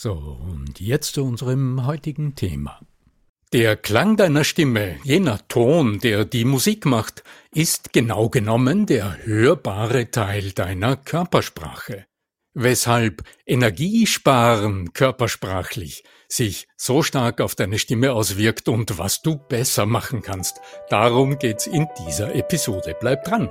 So, und jetzt zu unserem heutigen Thema. Der Klang deiner Stimme, jener Ton, der die Musik macht, ist genau genommen der hörbare Teil deiner Körpersprache. Weshalb Energiesparen körpersprachlich sich so stark auf deine Stimme auswirkt und was du besser machen kannst. Darum geht's in dieser Episode. Bleib dran!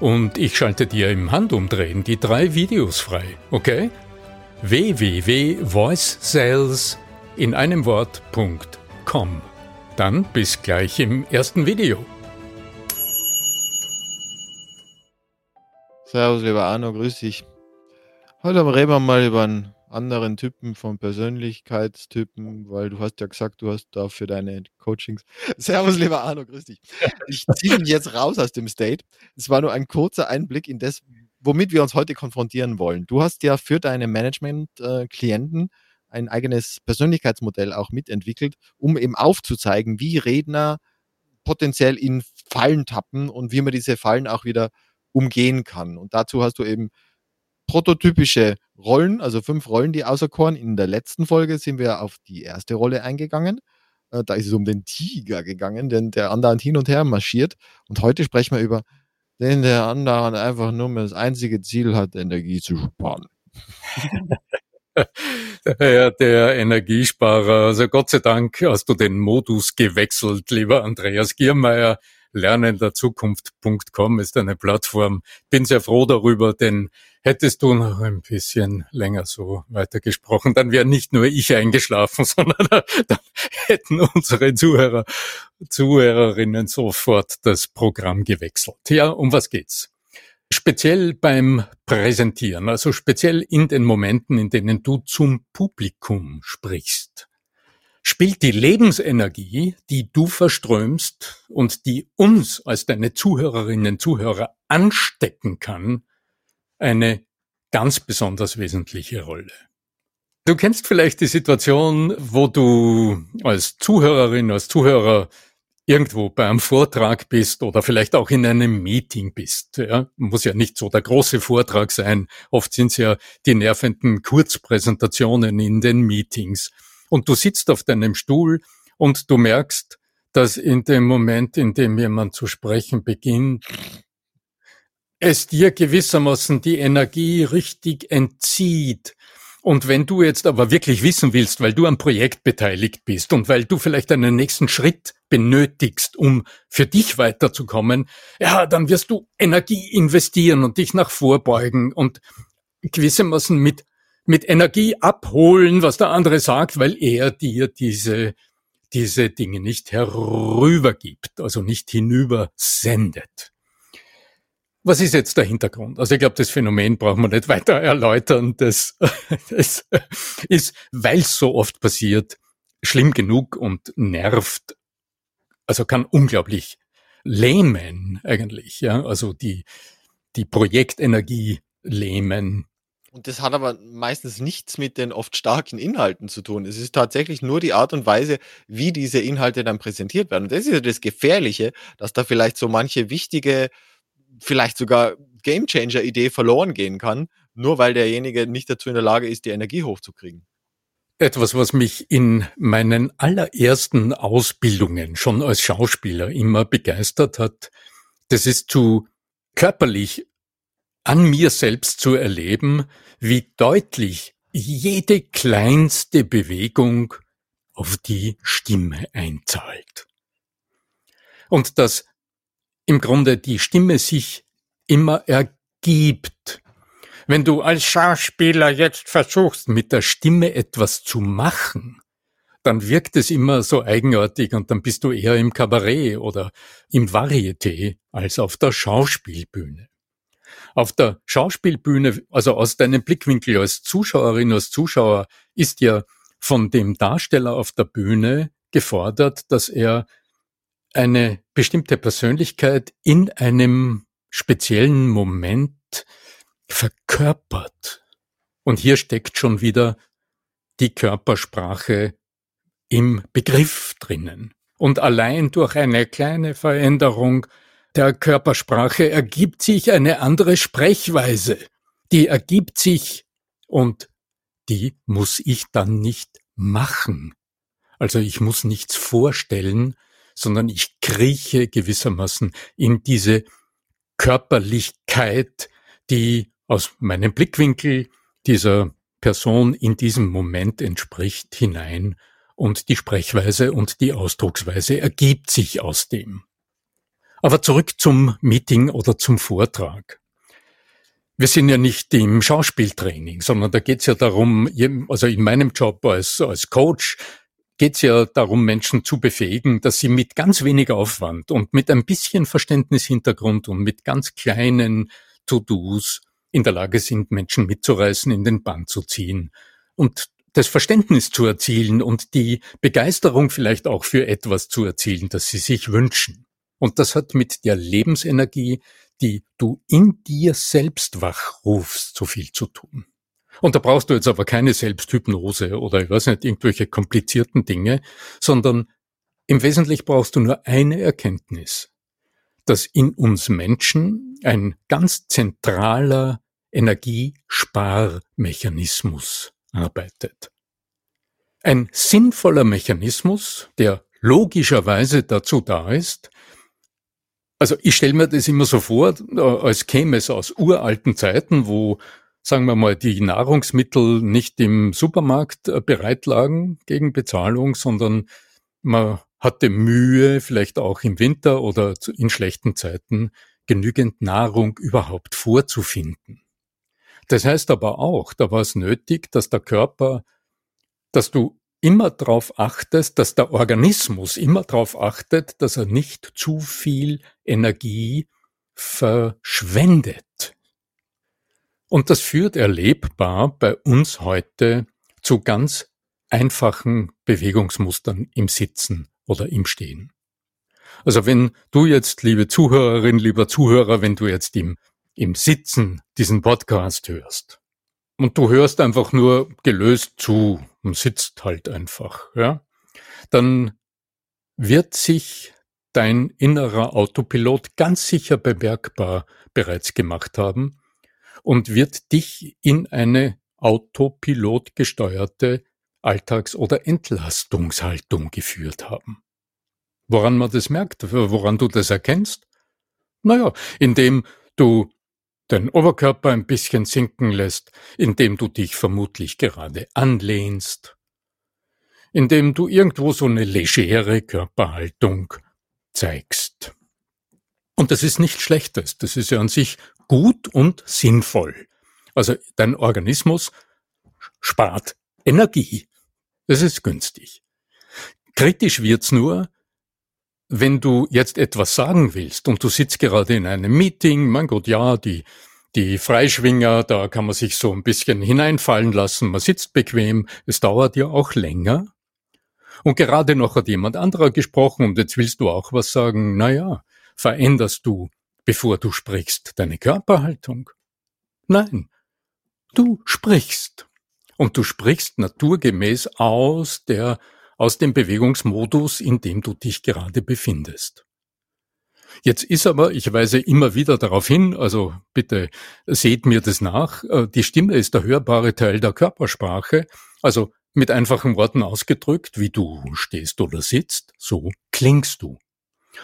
und ich schalte dir im Handumdrehen die drei Videos frei, okay? www.voicesales in einem Wort.com. Dann bis gleich im ersten Video. Servus, lieber Arno, grüß dich. Heute reden wir mal über einen anderen Typen von Persönlichkeitstypen, weil du hast ja gesagt, du hast da für deine Coachings. Servus, lieber Arno, grüß dich. Ich ziehe ihn jetzt raus aus dem State. Es war nur ein kurzer Einblick in das, womit wir uns heute konfrontieren wollen. Du hast ja für deine Management-Klienten ein eigenes Persönlichkeitsmodell auch mitentwickelt, um eben aufzuzeigen, wie Redner potenziell in Fallen tappen und wie man diese Fallen auch wieder umgehen kann. Und dazu hast du eben prototypische Rollen, also fünf Rollen, die auserkoren. In der letzten Folge sind wir auf die erste Rolle eingegangen. Äh, da ist es um den Tiger gegangen, denn der andauernd hin und her marschiert. Und heute sprechen wir über den, der andauernd einfach nur das einzige Ziel hat, Energie zu sparen. ja, der Energiesparer. Also Gott sei Dank hast du den Modus gewechselt, lieber Andreas Giermeier. Lernenderzukunft.com ist eine Plattform. Bin sehr froh darüber, denn hättest du noch ein bisschen länger so weitergesprochen, dann wäre nicht nur ich eingeschlafen, sondern dann hätten unsere Zuhörer, Zuhörerinnen sofort das Programm gewechselt. Ja, um was geht's? Speziell beim Präsentieren, also speziell in den Momenten, in denen du zum Publikum sprichst spielt die Lebensenergie, die du verströmst und die uns als deine Zuhörerinnen Zuhörer anstecken kann, eine ganz besonders wesentliche Rolle. Du kennst vielleicht die Situation, wo du als Zuhörerin, als Zuhörer irgendwo bei einem Vortrag bist oder vielleicht auch in einem Meeting bist. Ja, muss ja nicht so der große Vortrag sein. Oft sind es ja die nervenden Kurzpräsentationen in den Meetings und du sitzt auf deinem Stuhl und du merkst, dass in dem Moment, in dem jemand zu sprechen beginnt, es dir gewissermaßen die Energie richtig entzieht. Und wenn du jetzt aber wirklich wissen willst, weil du am Projekt beteiligt bist und weil du vielleicht einen nächsten Schritt benötigst, um für dich weiterzukommen, ja, dann wirst du Energie investieren und dich nach vorbeugen und gewissermaßen mit mit Energie abholen, was der andere sagt, weil er dir diese, diese Dinge nicht herübergibt, also nicht hinüber sendet. Was ist jetzt der Hintergrund? Also ich glaube, das Phänomen braucht man nicht weiter erläutern. Das, das ist, weil es so oft passiert, schlimm genug und nervt. Also kann unglaublich lähmen eigentlich. Ja, also die die Projektenergie lähmen. Und das hat aber meistens nichts mit den oft starken Inhalten zu tun. Es ist tatsächlich nur die Art und Weise, wie diese Inhalte dann präsentiert werden. Und das ist ja das Gefährliche, dass da vielleicht so manche wichtige vielleicht sogar Gamechanger-Idee verloren gehen kann, nur weil derjenige nicht dazu in der Lage ist, die Energie hochzukriegen. Etwas, was mich in meinen allerersten Ausbildungen schon als Schauspieler immer begeistert hat, das ist zu körperlich an mir selbst zu erleben, wie deutlich jede kleinste Bewegung auf die Stimme einzahlt. Und dass im Grunde die Stimme sich immer ergibt. Wenn du als Schauspieler jetzt versuchst, mit der Stimme etwas zu machen, dann wirkt es immer so eigenartig und dann bist du eher im Kabarett oder im Varieté als auf der Schauspielbühne. Auf der Schauspielbühne, also aus deinem Blickwinkel als Zuschauerin, als Zuschauer, ist ja von dem Darsteller auf der Bühne gefordert, dass er eine bestimmte Persönlichkeit in einem speziellen Moment verkörpert. Und hier steckt schon wieder die Körpersprache im Begriff drinnen. Und allein durch eine kleine Veränderung der Körpersprache ergibt sich eine andere Sprechweise. Die ergibt sich und die muss ich dann nicht machen. Also ich muss nichts vorstellen, sondern ich krieche gewissermaßen in diese Körperlichkeit, die aus meinem Blickwinkel dieser Person in diesem Moment entspricht, hinein und die Sprechweise und die Ausdrucksweise ergibt sich aus dem. Aber zurück zum Meeting oder zum Vortrag. Wir sind ja nicht im Schauspieltraining, sondern da geht es ja darum, also in meinem Job als, als Coach geht es ja darum, Menschen zu befähigen, dass sie mit ganz wenig Aufwand und mit ein bisschen Verständnishintergrund und mit ganz kleinen To-Dos in der Lage sind, Menschen mitzureißen, in den Bann zu ziehen und das Verständnis zu erzielen und die Begeisterung vielleicht auch für etwas zu erzielen, das sie sich wünschen. Und das hat mit der Lebensenergie, die du in dir selbst wachrufst, so viel zu tun. Und da brauchst du jetzt aber keine Selbsthypnose oder ich weiß nicht, irgendwelche komplizierten Dinge, sondern im Wesentlichen brauchst du nur eine Erkenntnis, dass in uns Menschen ein ganz zentraler Energiesparmechanismus arbeitet. Ein sinnvoller Mechanismus, der logischerweise dazu da ist, also ich stelle mir das immer so vor, als käme es aus uralten Zeiten, wo sagen wir mal, die Nahrungsmittel nicht im Supermarkt äh, bereitlagen gegen Bezahlung, sondern man hatte Mühe, vielleicht auch im Winter oder in schlechten Zeiten, genügend Nahrung überhaupt vorzufinden. Das heißt aber auch, da war es nötig, dass der Körper, dass du immer darauf achtest, dass der Organismus immer darauf achtet, dass er nicht zu viel Energie verschwendet. Und das führt erlebbar bei uns heute zu ganz einfachen Bewegungsmustern im Sitzen oder im Stehen. Also wenn du jetzt, liebe Zuhörerin, lieber Zuhörer, wenn du jetzt im, im Sitzen diesen Podcast hörst und du hörst einfach nur gelöst zu und sitzt halt einfach, ja, dann wird sich dein innerer Autopilot ganz sicher bemerkbar bereits gemacht haben, und wird dich in eine Autopilot gesteuerte Alltags- oder Entlastungshaltung geführt haben. Woran man das merkt, woran du das erkennst? Naja, indem du den Oberkörper ein bisschen sinken lässt, indem du dich vermutlich gerade anlehnst, indem du irgendwo so eine legere Körperhaltung zeigst. Und das ist nichts Schlechtes, das ist ja an sich gut und sinnvoll. Also dein Organismus spart Energie. Das ist günstig. Kritisch wird's nur, wenn du jetzt etwas sagen willst und du sitzt gerade in einem Meeting, mein Gott, ja, die, die Freischwinger, da kann man sich so ein bisschen hineinfallen lassen, man sitzt bequem, es dauert ja auch länger. Und gerade noch hat jemand anderer gesprochen und jetzt willst du auch was sagen, na ja, veränderst du, bevor du sprichst, deine Körperhaltung? Nein, du sprichst. Und du sprichst naturgemäß aus der aus dem Bewegungsmodus, in dem du dich gerade befindest. Jetzt ist aber, ich weise immer wieder darauf hin, also bitte seht mir das nach, äh, die Stimme ist der hörbare Teil der Körpersprache, also mit einfachen Worten ausgedrückt, wie du stehst oder sitzt, so klingst du.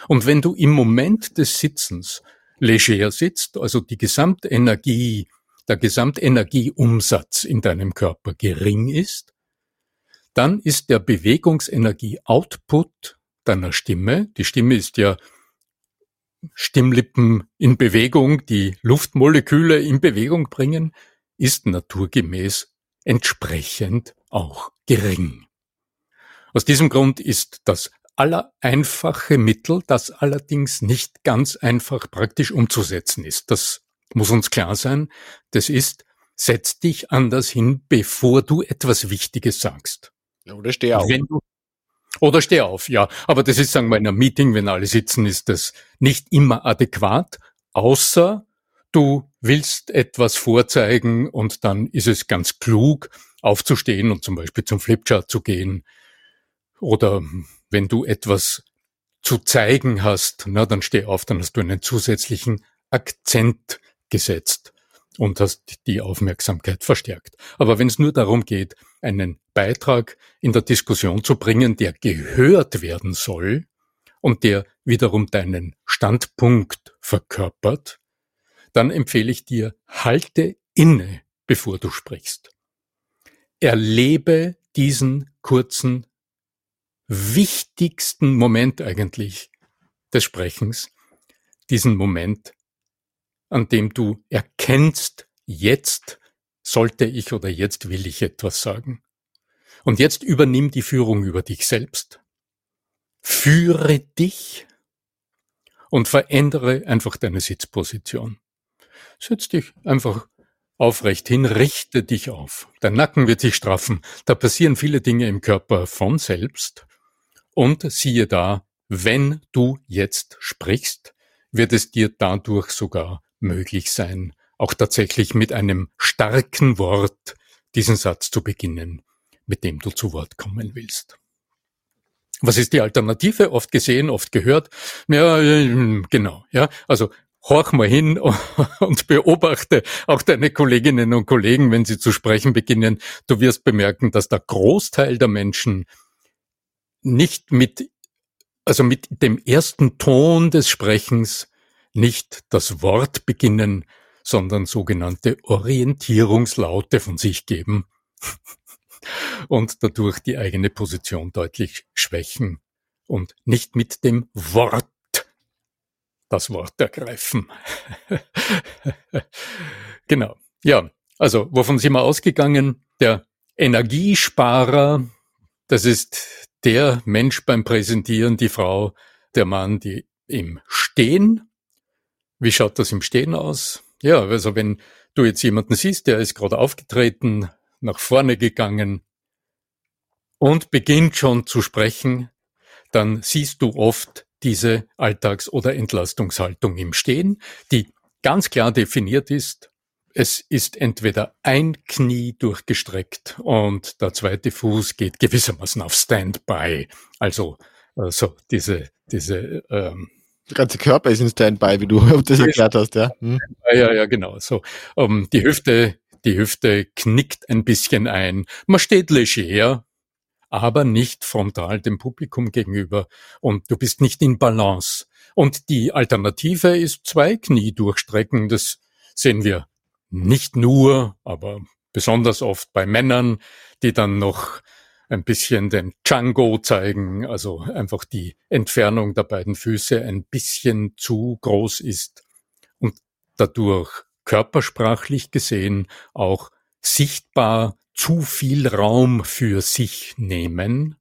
Und wenn du im Moment des Sitzens leger sitzt, also die Gesamtenergie, der Gesamtenergieumsatz in deinem Körper gering ist, dann ist der Bewegungsenergie-Output deiner Stimme, die Stimme ist ja Stimmlippen in Bewegung, die Luftmoleküle in Bewegung bringen, ist naturgemäß entsprechend auch gering. Aus diesem Grund ist das allereinfache Mittel, das allerdings nicht ganz einfach praktisch umzusetzen ist. Das muss uns klar sein. Das ist, setz dich anders hin, bevor du etwas Wichtiges sagst. Oder steh auf. Du, oder steh auf, ja. Aber das ist, sagen wir, in einem Meeting, wenn alle sitzen, ist das nicht immer adäquat, außer du willst etwas vorzeigen und dann ist es ganz klug, aufzustehen und zum Beispiel zum Flipchart zu gehen. Oder wenn du etwas zu zeigen hast, na, dann steh auf, dann hast du einen zusätzlichen Akzent gesetzt und hast die Aufmerksamkeit verstärkt. Aber wenn es nur darum geht, einen Beitrag in der Diskussion zu bringen, der gehört werden soll und der wiederum deinen Standpunkt verkörpert, dann empfehle ich dir, halte inne, bevor du sprichst. Erlebe diesen kurzen, wichtigsten Moment eigentlich des Sprechens, diesen Moment, an dem du erkennst, jetzt sollte ich oder jetzt will ich etwas sagen. Und jetzt übernimm die Führung über dich selbst. Führe dich und verändere einfach deine Sitzposition. Setz dich einfach aufrecht hin, richte dich auf. Dein Nacken wird sich straffen. Da passieren viele Dinge im Körper von selbst. Und siehe da, wenn du jetzt sprichst, wird es dir dadurch sogar möglich sein, auch tatsächlich mit einem starken Wort diesen Satz zu beginnen, mit dem du zu Wort kommen willst. Was ist die Alternative? Oft gesehen, oft gehört. Ja, genau, ja. Also horch mal hin und beobachte auch deine Kolleginnen und Kollegen, wenn sie zu sprechen beginnen. Du wirst bemerken, dass der Großteil der Menschen nicht mit, also mit dem ersten Ton des Sprechens nicht das Wort beginnen, sondern sogenannte Orientierungslaute von sich geben und dadurch die eigene Position deutlich schwächen und nicht mit dem Wort das Wort ergreifen. genau. Ja, also wovon sind wir ausgegangen? Der Energiesparer, das ist der Mensch beim Präsentieren, die Frau, der Mann, die im Stehen wie schaut das im Stehen aus? Ja, also wenn du jetzt jemanden siehst, der ist gerade aufgetreten, nach vorne gegangen und beginnt schon zu sprechen, dann siehst du oft diese Alltags- oder Entlastungshaltung im Stehen, die ganz klar definiert ist. Es ist entweder ein Knie durchgestreckt und der zweite Fuß geht gewissermaßen auf Standby. Also, also diese, diese ähm, der ganze Körper ist in Standby, wie du das erklärt hast, ja. Hm. Ja, ja, genau. So, um, ähm, die Hüfte, die Hüfte knickt ein bisschen ein. Man steht leger, aber nicht frontal dem Publikum gegenüber. Und du bist nicht in Balance. Und die Alternative ist zwei Knie durchstrecken. Das sehen wir nicht nur, aber besonders oft bei Männern, die dann noch ein bisschen den Django zeigen, also einfach die Entfernung der beiden Füße ein bisschen zu groß ist und dadurch körpersprachlich gesehen auch sichtbar zu viel Raum für sich nehmen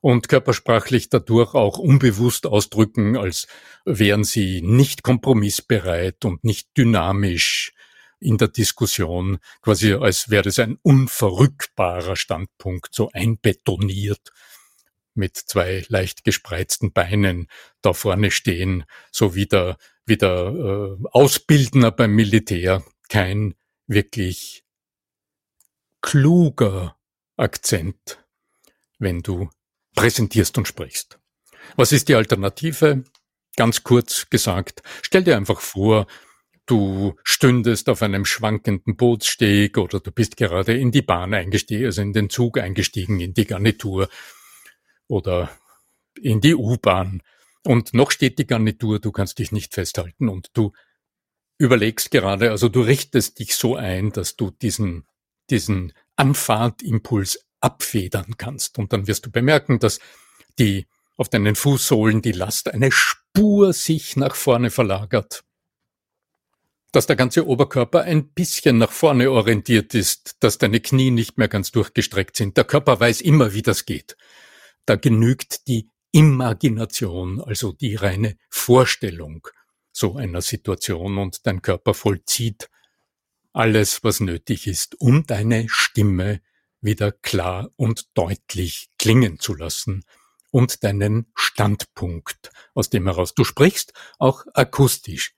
und körpersprachlich dadurch auch unbewusst ausdrücken, als wären sie nicht kompromissbereit und nicht dynamisch in der Diskussion, quasi als wäre es ein unverrückbarer Standpunkt, so einbetoniert mit zwei leicht gespreizten Beinen da vorne stehen, so wie der, wie der äh, Ausbildner beim Militär, kein wirklich kluger Akzent, wenn du präsentierst und sprichst. Was ist die Alternative? Ganz kurz gesagt, stell dir einfach vor, du stündest auf einem schwankenden Bootssteg oder du bist gerade in die Bahn eingestiegen, also in den Zug eingestiegen, in die Garnitur oder in die U-Bahn und noch steht die Garnitur, du kannst dich nicht festhalten und du überlegst gerade, also du richtest dich so ein, dass du diesen, diesen Anfahrtimpuls abfedern kannst. Und dann wirst du bemerken, dass die auf deinen Fußsohlen die Last eine Spur sich nach vorne verlagert. Dass der ganze Oberkörper ein bisschen nach vorne orientiert ist, dass deine Knie nicht mehr ganz durchgestreckt sind. Der Körper weiß immer, wie das geht. Da genügt die Imagination, also die reine Vorstellung so einer Situation und dein Körper vollzieht alles, was nötig ist, um deine Stimme wieder klar und deutlich klingen zu lassen und deinen Standpunkt, aus dem heraus du sprichst, auch akustisch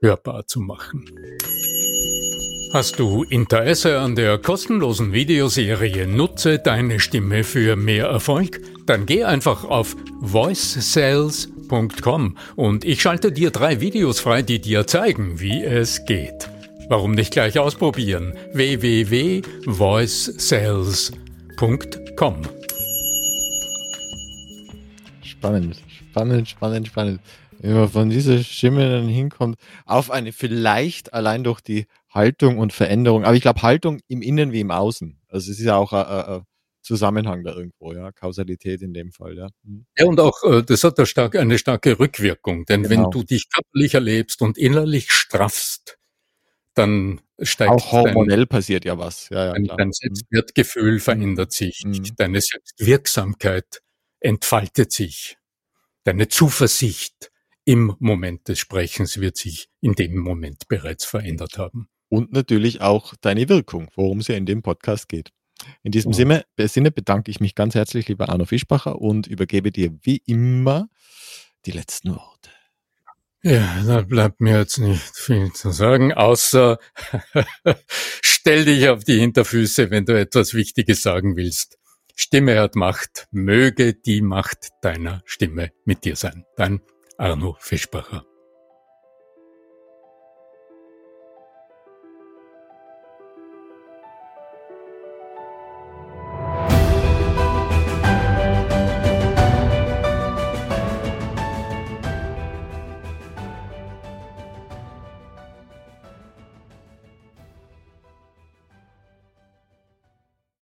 hörbar zu machen. Hast du Interesse an der kostenlosen Videoserie Nutze deine Stimme für mehr Erfolg? Dann geh einfach auf voicesales.com und ich schalte dir drei Videos frei, die dir zeigen, wie es geht. Warum nicht gleich ausprobieren? www.voicesales.com Spannend, spannend, spannend, spannend. Wenn man von dieser Stimme dann hinkommt, auf eine vielleicht allein durch die Haltung und Veränderung, aber ich glaube Haltung im Innen wie im Außen. Also es ist ja auch ein, Zusammenhang da irgendwo, ja, Kausalität in dem Fall, ja. Mhm. Ja, und auch äh, das hat eine starke, eine starke Rückwirkung, denn genau. wenn du dich körperlich erlebst und innerlich straffst, dann steigt auch hormonell dein, passiert ja was. Ja, ja, dein, dein mhm. Selbstwertgefühl mhm. verändert sich, mhm. deine Selbstwirksamkeit entfaltet sich, deine Zuversicht im Moment des Sprechens wird sich in dem Moment bereits verändert haben. Und natürlich auch deine Wirkung, worum es ja in dem Podcast geht. In diesem Sinne, Sinne bedanke ich mich ganz herzlich, lieber Arno Fischbacher, und übergebe dir wie immer die letzten Worte. Ja, da bleibt mir jetzt nicht viel zu sagen, außer stell dich auf die Hinterfüße, wenn du etwas Wichtiges sagen willst. Stimme hat Macht, möge die Macht deiner Stimme mit dir sein. Dein Arno Fischbacher.